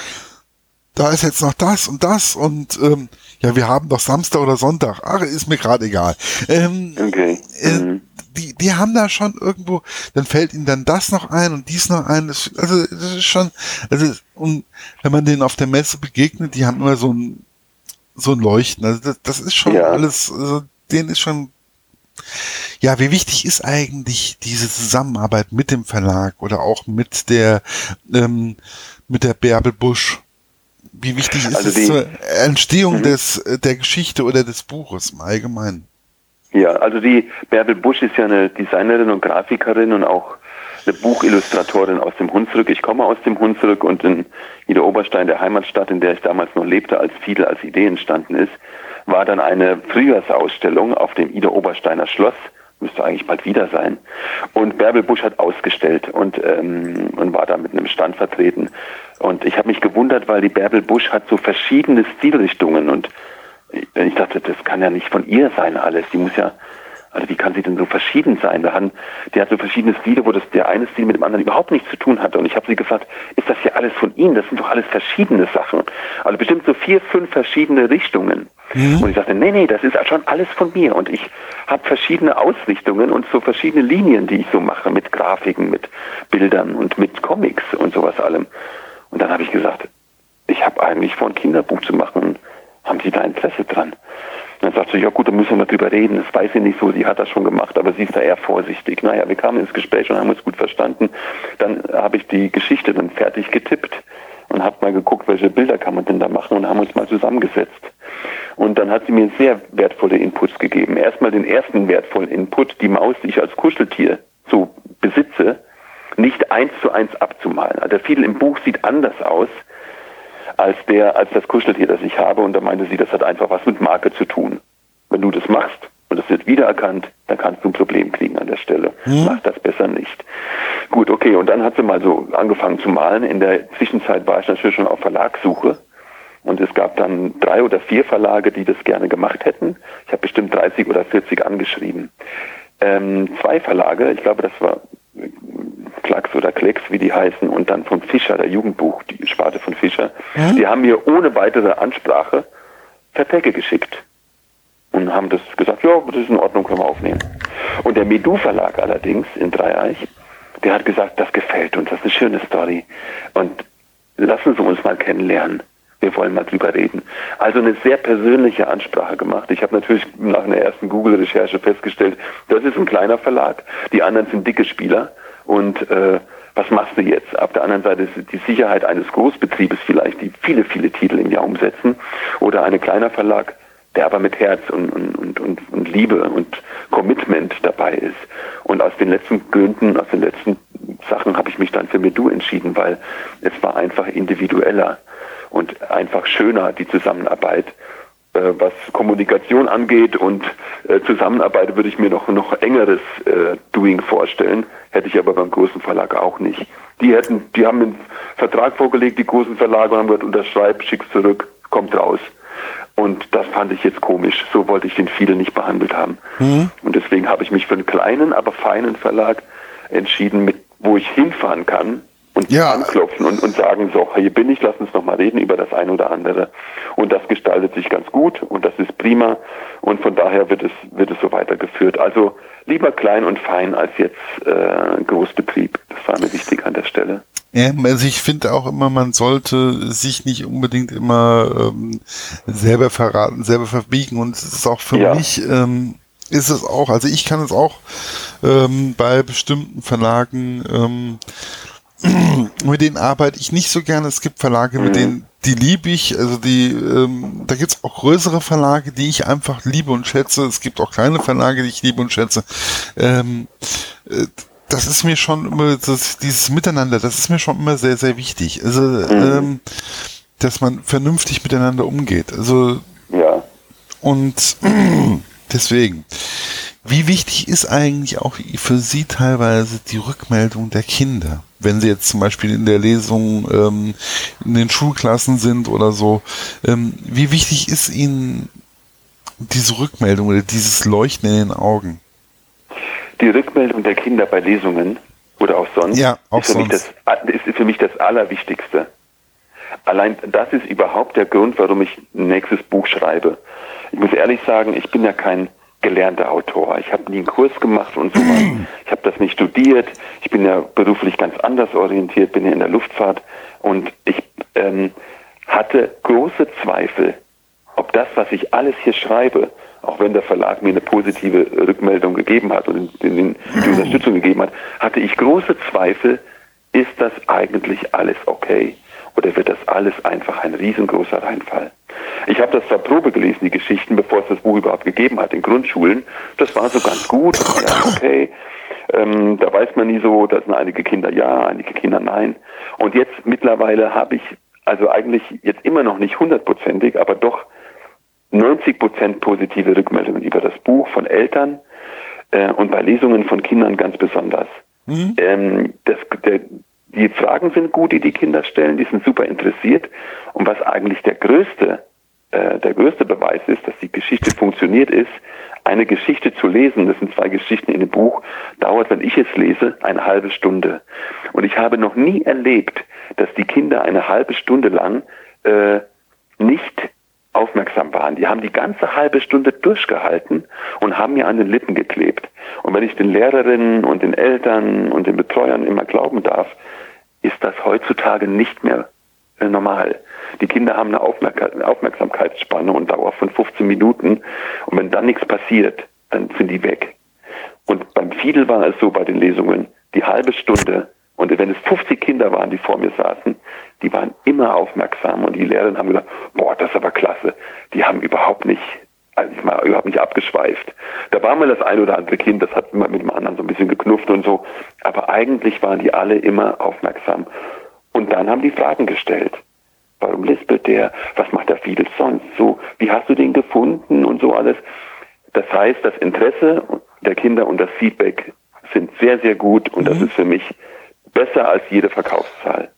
da ist jetzt noch das und das und ähm, ja, wir haben doch Samstag oder Sonntag. Ach, ist mir gerade egal. Ähm, Okay. äh, Mhm. Die, die haben da schon irgendwo, dann fällt ihnen dann das noch ein und dies noch ein. Das, also das ist schon, also und wenn man denen auf der Messe begegnet, die haben immer so ein so ein Leuchten. Also das, das ist schon Ja. alles, also denen ist schon ja, wie wichtig ist eigentlich diese Zusammenarbeit mit dem Verlag oder auch mit der ähm, mit der Bärbel Busch? Wie wichtig ist Also es die- zur Entstehung Mhm. des äh, der Geschichte oder des Buches im Allgemeinen? Ja, also die Bärbel Busch ist ja eine Designerin und Grafikerin und auch eine Buchillustratorin aus dem Hunsrück. Ich komme aus dem Hunsrück und in Ida Oberstein, der Heimatstadt, in der ich damals noch lebte, als Fiedel als Idee entstanden ist, war dann eine Frühjahrsausstellung auf dem Ida Obersteiner Schloss. Müsste eigentlich bald wieder sein. Und Bärbel Busch hat ausgestellt und, ähm, und war da mit einem Stand vertreten. Und ich habe mich gewundert, weil die Bärbel Busch hat so verschiedene Stilrichtungen und ich dachte, das kann ja nicht von ihr sein alles. Die muss ja, also wie kann sie denn so verschieden sein? Da haben, die hat so verschiedene Stile, wo das der eine Stil mit dem anderen überhaupt nichts zu tun hat. Und ich habe sie gefragt, ist das hier alles von Ihnen? Das sind doch alles verschiedene Sachen. Also bestimmt so vier, fünf verschiedene Richtungen. Und ich sagte, nee, nee, das ist schon alles von mir. Und ich habe verschiedene Ausrichtungen und so verschiedene Linien, die ich so mache, mit Grafiken, mit Bildern und mit Comics und sowas allem. Und dann habe ich gesagt, ich habe eigentlich vor, ein Kinderbuch zu machen. Haben Sie da Interesse dran? Und dann sagt sie, ja gut, dann müssen wir drüber reden. Das weiß sie nicht so, sie hat das schon gemacht, aber sie ist da eher vorsichtig. Naja, wir kamen ins Gespräch und haben uns gut verstanden. Dann habe ich die Geschichte dann fertig getippt und habe mal geguckt, welche Bilder kann man denn da machen und haben uns mal zusammengesetzt. Und dann hat sie mir sehr wertvolle Inputs gegeben. Erstmal den ersten wertvollen Input, die Maus, die ich als Kuscheltier so besitze, nicht eins zu eins abzumalen. Also Fiedel im Buch sieht anders aus als der, als das Kuscheltier, das ich habe. Und da meinte sie, das hat einfach was mit Marke zu tun. Wenn du das machst und das wird wiedererkannt, dann kannst du ein Problem kriegen an der Stelle. Mach das besser nicht. Gut, okay. Und dann hat sie mal so angefangen zu malen. In der Zwischenzeit war ich natürlich schon auf Verlagssuche. Und es gab dann drei oder vier Verlage, die das gerne gemacht hätten. Ich habe bestimmt 30 oder 40 angeschrieben. Ähm, zwei Verlage, ich glaube, das war Klacks oder Klecks, wie die heißen, und dann von Fischer, der Jugendbuch, die Sparte von Fischer, die haben mir ohne weitere Ansprache Verträge geschickt und haben das gesagt, ja, das ist in Ordnung, können wir aufnehmen. Und der Medu Verlag allerdings in Dreieich, der hat gesagt, das gefällt uns, das ist eine schöne Story. Und lassen Sie uns mal kennenlernen. Wir wollen mal drüber reden. Also eine sehr persönliche Ansprache gemacht. Ich habe natürlich nach einer ersten Google-Recherche festgestellt, das ist ein kleiner Verlag. Die anderen sind dicke Spieler. Und äh, was machst du jetzt? Auf der anderen Seite ist die Sicherheit eines Großbetriebes vielleicht, die viele, viele Titel im Jahr umsetzen. Oder ein kleiner Verlag, der aber mit Herz und, und, und, und, Liebe und Commitment dabei ist. Und aus den letzten Gründen, aus den letzten Sachen habe ich mich dann für Medu entschieden, weil es war einfach individueller und einfach schöner, die Zusammenarbeit. Äh, was Kommunikation angeht und äh, Zusammenarbeit würde ich mir noch noch engeres äh, Doing vorstellen, hätte ich aber beim großen Verlag auch nicht. Die hätten, die haben einen Vertrag vorgelegt, die großen Verlage und haben gesagt, unterschreib, schick's zurück, kommt raus. Und das fand ich jetzt komisch. So wollte ich den viele nicht behandelt haben. Und deswegen habe ich mich für einen kleinen, aber feinen Verlag entschieden, mit, wo ich hinfahren kann und Ja. anklopfen und, und sagen, so, hier bin ich, lass uns noch mal reden über das eine oder andere. Und das gestaltet sich ganz gut und das ist prima. Und von daher wird es, wird es so weitergeführt. Also lieber klein und fein als jetzt äh, Großbetrieb. Das war mir wichtig an der Stelle. Ja, also ich finde auch immer, man sollte sich nicht unbedingt immer ähm, selber verraten, selber verbiegen. Und es ist auch für ja. mich, ähm, ist es auch, also ich kann es auch ähm, bei bestimmten Verlagen, ähm, mit denen arbeite ich nicht so gerne. Es gibt Verlage, mit denen die liebe ich, also die, ähm, da gibt's auch größere Verlage, die ich einfach liebe und schätze. Es gibt auch kleine Verlage, die ich liebe und schätze. Ähm, äh, das ist mir schon immer, das, dieses Miteinander, das ist mir schon immer sehr, sehr wichtig. Also, mhm. ähm, dass man vernünftig miteinander umgeht. Also, ja. Und deswegen, wie wichtig ist eigentlich auch für Sie teilweise die Rückmeldung der Kinder? Wenn Sie jetzt zum Beispiel in der Lesung ähm, in den Schulklassen sind oder so, ähm, wie wichtig ist Ihnen diese Rückmeldung oder dieses Leuchten in den Augen? Die Rückmeldung der Kinder bei Lesungen oder auch sonst, ja, auch ist, für sonst. Mich das, ist für mich das Allerwichtigste. Allein das ist überhaupt der Grund, warum ich ein nächstes Buch schreibe. Ich muss ehrlich sagen, ich bin ja kein gelernter Autor. Ich habe nie einen Kurs gemacht und so was. Ich habe das nicht studiert. Ich bin ja beruflich ganz anders orientiert, bin ja in der Luftfahrt und ich ähm, hatte große Zweifel, ob das, was ich alles hier schreibe, auch wenn der Verlag mir eine positive Rückmeldung gegeben hat und die, die Unterstützung gegeben hat, hatte ich große Zweifel, ist das eigentlich alles okay? Oder wird das alles einfach ein riesengroßer Reinfall? Ich habe das zur Probe gelesen, die Geschichten, bevor es das Buch überhaupt gegeben hat, in Grundschulen. Das war so ganz gut, ja, okay. Ähm, da weiß man nie so, da sind einige Kinder ja, einige Kinder nein. Und jetzt mittlerweile habe ich, also eigentlich jetzt immer noch nicht hundertprozentig, aber doch 90 Prozent positive Rückmeldungen über das Buch von Eltern äh, und bei Lesungen von Kindern ganz besonders. Mhm. Ähm, das, der, die Fragen sind gut, die die Kinder stellen, die sind super interessiert. Und was eigentlich der größte, äh, der größte Beweis ist, dass die Geschichte funktioniert ist, eine Geschichte zu lesen, das sind zwei Geschichten in dem Buch, dauert, wenn ich es lese, eine halbe Stunde. Und ich habe noch nie erlebt, dass die Kinder eine halbe Stunde lang äh, nicht aufmerksam waren. Die haben die ganze halbe Stunde durchgehalten und haben mir an den Lippen geklebt. Und wenn ich den Lehrerinnen und den Eltern und den Betreuern immer glauben darf, ist das heutzutage nicht mehr äh, normal. Die Kinder haben eine Aufmerksamkeitsspanne und Dauer von 15 Minuten. Und wenn dann nichts passiert, dann sind die weg. Und beim Fiedel war es so bei den Lesungen, die halbe Stunde und wenn es 50 Kinder waren, die vor mir saßen, die waren immer aufmerksam und die Lehrerin haben gesagt, boah, das ist aber klasse. Die haben überhaupt nicht, also ich mal, überhaupt nicht abgeschweift. Da war mal das ein oder andere Kind, das hat immer mit dem anderen so ein bisschen geknufft und so. Aber eigentlich waren die alle immer aufmerksam. Und dann haben die Fragen gestellt. Warum lispelt der? Was macht der Fidel sonst so? Wie hast du den gefunden und so alles? Das heißt, das Interesse der Kinder und das Feedback sind sehr, sehr gut und mhm. das ist für mich besser als jede Verkaufszahl.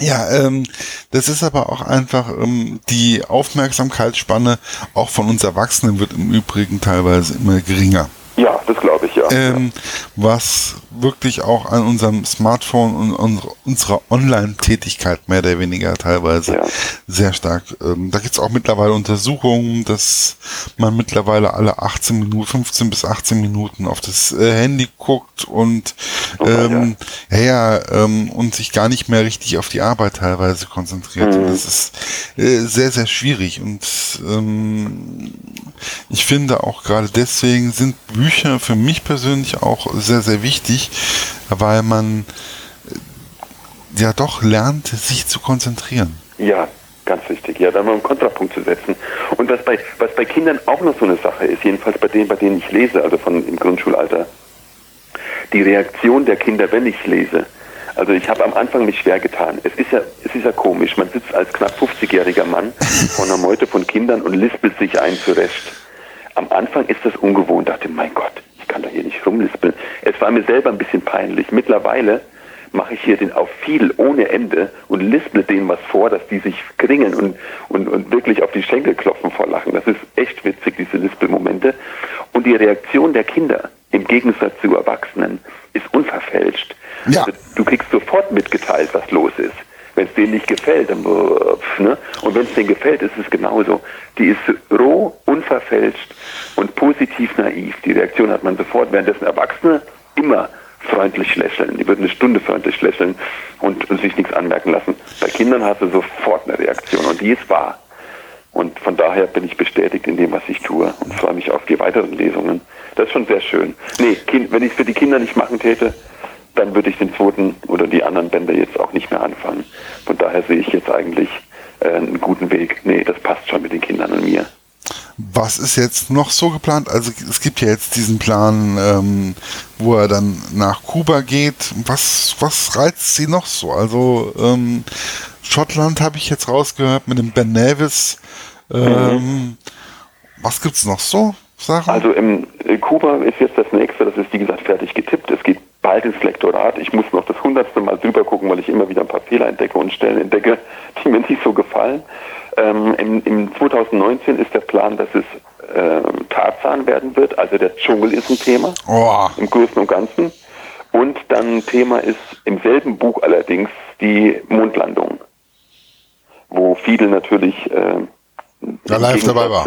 Ja, ähm, das ist aber auch einfach ähm, die Aufmerksamkeitsspanne auch von uns Erwachsenen wird im Übrigen teilweise immer geringer. Ja, das glaube ich, ja. Ähm, was wirklich auch an unserem Smartphone und unserer Online-Tätigkeit mehr oder weniger teilweise ja. sehr stark. Ähm, da gibt es auch mittlerweile Untersuchungen, dass man mittlerweile alle 18 Minuten, 15 bis 18 Minuten auf das äh, Handy guckt und oh, ähm, ja, ja ähm, und sich gar nicht mehr richtig auf die Arbeit teilweise konzentriert. Mhm. Das ist äh, sehr, sehr schwierig. Und ähm, ich finde auch gerade deswegen sind Bücher für mich persönlich auch sehr, sehr wichtig weil man äh, ja doch lernt, sich zu konzentrieren. Ja, ganz wichtig, ja, dann mal einen Kontrapunkt zu setzen. Und was bei, was bei Kindern auch noch so eine Sache ist, jedenfalls bei denen, bei denen ich lese, also von im Grundschulalter, die Reaktion der Kinder, wenn ich lese. Also ich habe am Anfang mich schwer getan. Es ist ja, es ist ja komisch. Man sitzt als knapp 50-jähriger Mann vor einer Meute von Kindern und lispelt sich ein zurecht. Am Anfang ist das ungewohnt. Dachte, mein Gott, ich kann doch hier nicht rumlispeln. Es war mir selber ein bisschen peinlich. Mittlerweile mache ich hier den auf viel ohne Ende und lisple denen was vor, dass die sich kringen und, und, und wirklich auf die Schenkel klopfen vor Lachen. Das ist echt witzig, diese Lispelmomente. Und die Reaktion der Kinder im Gegensatz zu Erwachsenen ist unverfälscht. Ja. Also, du kriegst sofort mitgeteilt, was los ist. Wenn es denen nicht gefällt, dann, ne? und wenn es denen gefällt, ist es genauso. Die ist roh, unverfälscht und positiv naiv. Die Reaktion hat man sofort, währenddessen Erwachsene immer freundlich lächeln. Die würden eine Stunde freundlich lächeln und sich nichts anmerken lassen. Bei Kindern hast du sofort eine Reaktion und die ist wahr. Und von daher bin ich bestätigt in dem, was ich tue und freue mich auf die weiteren Lesungen. Das ist schon sehr schön. Nee, wenn ich es für die Kinder nicht machen täte, dann würde ich den zweiten oder die anderen Bände jetzt auch nicht mehr anfangen. Von daher sehe ich jetzt eigentlich äh, einen guten Weg. Nee, das passt schon mit den Kindern und mir. Was ist jetzt noch so geplant? Also es gibt ja jetzt diesen Plan, ähm, wo er dann nach Kuba geht. Was, was reizt Sie noch so? Also ähm, Schottland habe ich jetzt rausgehört mit dem Ben Nevis. Ähm, mhm. Was gibt's noch so? Sachen? Also im äh, Kuba ist jetzt das nächste, das ist wie gesagt fertig getippt. Es geht bald ins Lektorat. Ich muss noch das hundertste Mal drüber gucken, weil ich immer wieder ein paar Fehler entdecke und Stellen entdecke, die mir nicht so gefallen. Ähm, im, im 2019 ist der Plan, dass es äh, Tarzan werden wird, also der Dschungel ist ein Thema oh. im Großen und Ganzen. Und dann Thema ist im selben Buch allerdings die Mondlandung, wo Fiedel natürlich äh, ja, live dabei war.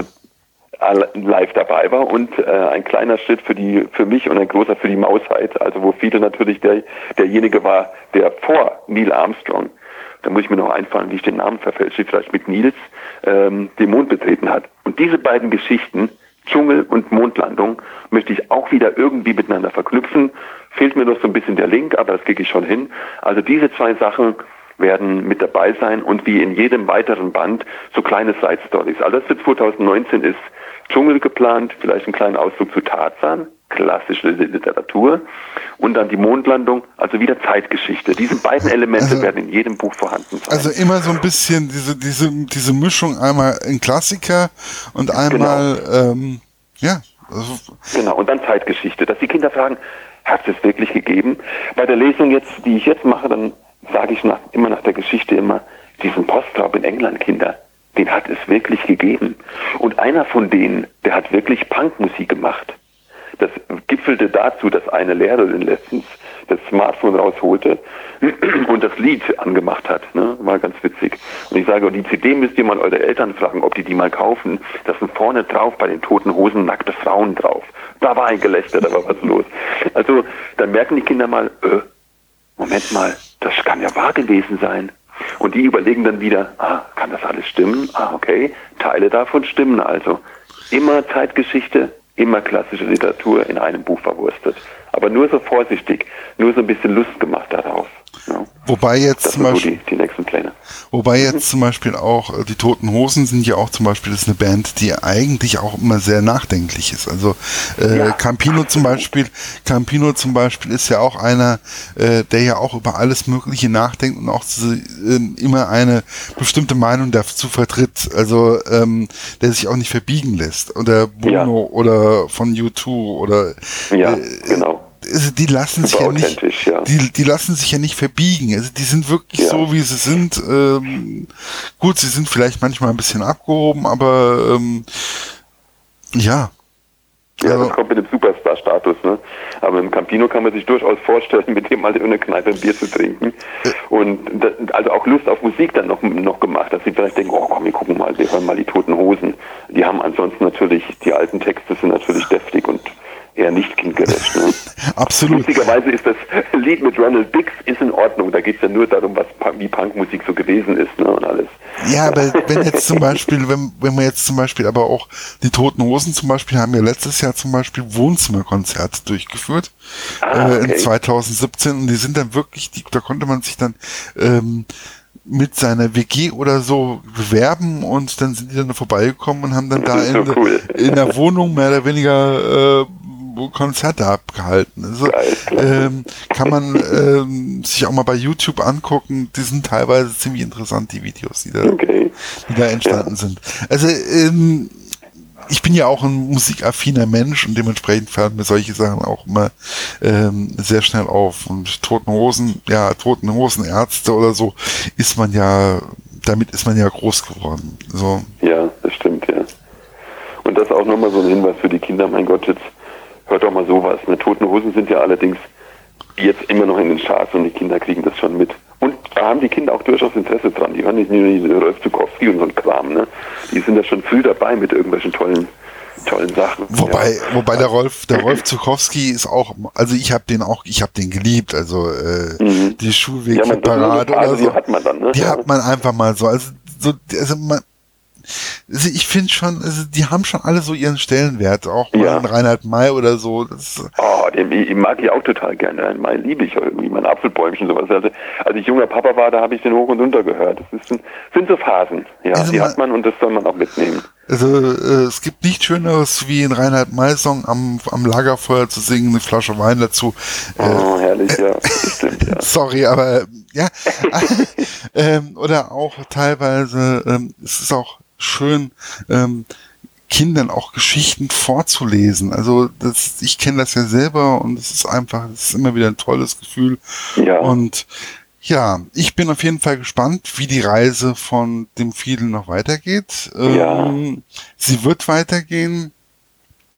Live dabei war und äh, ein kleiner Schritt für die für mich und ein großer für die Mausheit, also wo Fiedel natürlich der derjenige war, der vor Neil Armstrong da muss ich mir noch einfallen, wie ich den Namen verfälsche, vielleicht mit Nils, ähm, den Mond betreten hat. Und diese beiden Geschichten, Dschungel und Mondlandung, möchte ich auch wieder irgendwie miteinander verknüpfen. Fehlt mir noch so ein bisschen der Link, aber das kriege ich schon hin. Also diese zwei Sachen werden mit dabei sein und wie in jedem weiteren Band so kleine Side Stories. Also das für 2019 ist Dschungel geplant, vielleicht einen kleinen Ausflug zu Tarzan, klassische Literatur und dann die Mondlandung, also wieder Zeitgeschichte. Diese beiden Elemente also, werden in jedem Buch vorhanden sein. Also immer so ein bisschen diese, diese, diese Mischung, einmal ein Klassiker und einmal, genau. ähm, ja. Also genau, und dann Zeitgeschichte, dass die Kinder fragen, hat es wirklich gegeben? Bei der Lesung jetzt, die ich jetzt mache, dann sage ich nach, immer nach der Geschichte immer, diesen Postkorb in England, Kinder, den hat es wirklich gegeben. Und einer von denen, der hat wirklich Punkmusik gemacht. Das gipfelte dazu, dass eine Lehrerin letztens das Smartphone rausholte und das Lied angemacht hat. Ne? War ganz witzig. Und ich sage, die CD müsst ihr mal eure Eltern fragen, ob die die mal kaufen. Da sind vorne drauf bei den toten Hosen nackte Frauen drauf. Da war ein Gelächter, da war was los. Also dann merken die Kinder mal, äh, Moment mal, das kann ja wahr gewesen sein. Und die überlegen dann wieder, ah, kann das alles stimmen? Ah, okay, Teile davon stimmen also. Immer Zeitgeschichte, immer klassische Literatur in einem Buch verwurstet. Aber nur so vorsichtig, nur so ein bisschen Lust gemacht darauf. Ja. Wobei jetzt das zum Beispiel so die, die, nächsten Pläne. Wobei jetzt zum Beispiel auch äh, die Toten Hosen sind ja auch zum Beispiel das ist eine Band, die eigentlich auch immer sehr nachdenklich ist. Also äh, ja. Campino zum Beispiel, Campino zum Beispiel ist ja auch einer, äh, der ja auch über alles Mögliche nachdenkt und auch zu, äh, immer eine bestimmte Meinung dazu vertritt. Also ähm, der sich auch nicht verbiegen lässt. Oder Bono ja. oder von U2 oder ja, äh, genau also die lassen sich ja nicht, ja. Die, die lassen sich ja nicht verbiegen. Also die sind wirklich ja. so, wie sie sind. Ähm, gut, sie sind vielleicht manchmal ein bisschen abgehoben, aber ähm, ja. Ja, das kommt mit dem Superstar-Status, ne? Aber im Campino kann man sich durchaus vorstellen, mit dem mal in einer Kneipe ein Bier zu trinken. Und das, also auch Lust auf Musik dann noch, noch gemacht, dass sie vielleicht denken, oh komm, wir gucken mal, wir hören mal die Toten Hosen. Die haben ansonsten natürlich, die alten Texte sind natürlich deftig und eher nicht kindgerecht. Ne? Absolut. Lustigerweise ist das Lied mit Ronald Biggs ist in Ordnung. Da geht es ja nur darum, was wie Punkmusik so gewesen ist ne, und alles. Ja, aber wenn jetzt zum Beispiel, wenn, wenn wir jetzt zum Beispiel aber auch die Toten Hosen zum Beispiel haben ja letztes Jahr zum Beispiel Wohnzimmerkonzerte durchgeführt ah, okay. äh, in 2017 und die sind dann wirklich, die, da konnte man sich dann ähm, mit seiner WG oder so bewerben und dann sind die dann vorbeigekommen und haben dann da in, so cool. in der Wohnung mehr oder weniger äh, Konzerte abgehalten. Also, ähm, kann man ähm, sich auch mal bei YouTube angucken. Die sind teilweise ziemlich interessant, die Videos, die da, okay. die da entstanden ja. sind. Also ähm, ich bin ja auch ein musikaffiner Mensch und dementsprechend fallen mir solche Sachen auch immer ähm, sehr schnell auf. Und Toten Hosen, ja, Toten Hosen Ärzte oder so, ist man ja, damit ist man ja groß geworden. So. Ja, das stimmt, ja. Und das auch nochmal so ein Hinweis für die Kinder, mein Gott, jetzt hört doch mal sowas. Ne? Toten Hosen sind ja allerdings jetzt immer noch in den Charts und die Kinder kriegen das schon mit. Und da haben die Kinder auch durchaus Interesse dran. Die hören nicht nur diese Rolf Zukowski und so ein Kram, ne? Die sind da schon früh dabei mit irgendwelchen tollen tollen Sachen. Wobei, ja. wobei der Rolf, der Rolf Zukowski ist auch, also ich habe den auch, ich habe den geliebt, also äh, mhm. die Schulwegparade ja, oder so. Die hat man dann, ne? Die ja. hat man einfach mal so, also so, also man, also ich finde schon, also die haben schon alle so ihren Stellenwert, auch ja. Reinhard May oder so. Das oh, den, den mag ich auch total gerne. Reinhard May liebe ich irgendwie, mein Apfelbäumchen sowas. Also als ich junger Papa war, da habe ich den hoch und runter gehört. Das ist ein, sind so Phasen, ja, also die man, hat man und das soll man auch mitnehmen. Also äh, es gibt nichts Schöneres wie in Reinhard May-Song am, am Lagerfeuer zu singen, eine Flasche Wein dazu. Oh, äh, herrlich, ja. Stimmt, ja. Sorry, aber ja. ähm, oder auch teilweise, ähm, es ist auch schön, ähm, Kindern auch Geschichten vorzulesen. Also das, ich kenne das ja selber und es ist einfach, es ist immer wieder ein tolles Gefühl. Ja. Und ja, ich bin auf jeden Fall gespannt, wie die Reise von dem Fiedel noch weitergeht. Ja. Ähm, sie wird weitergehen.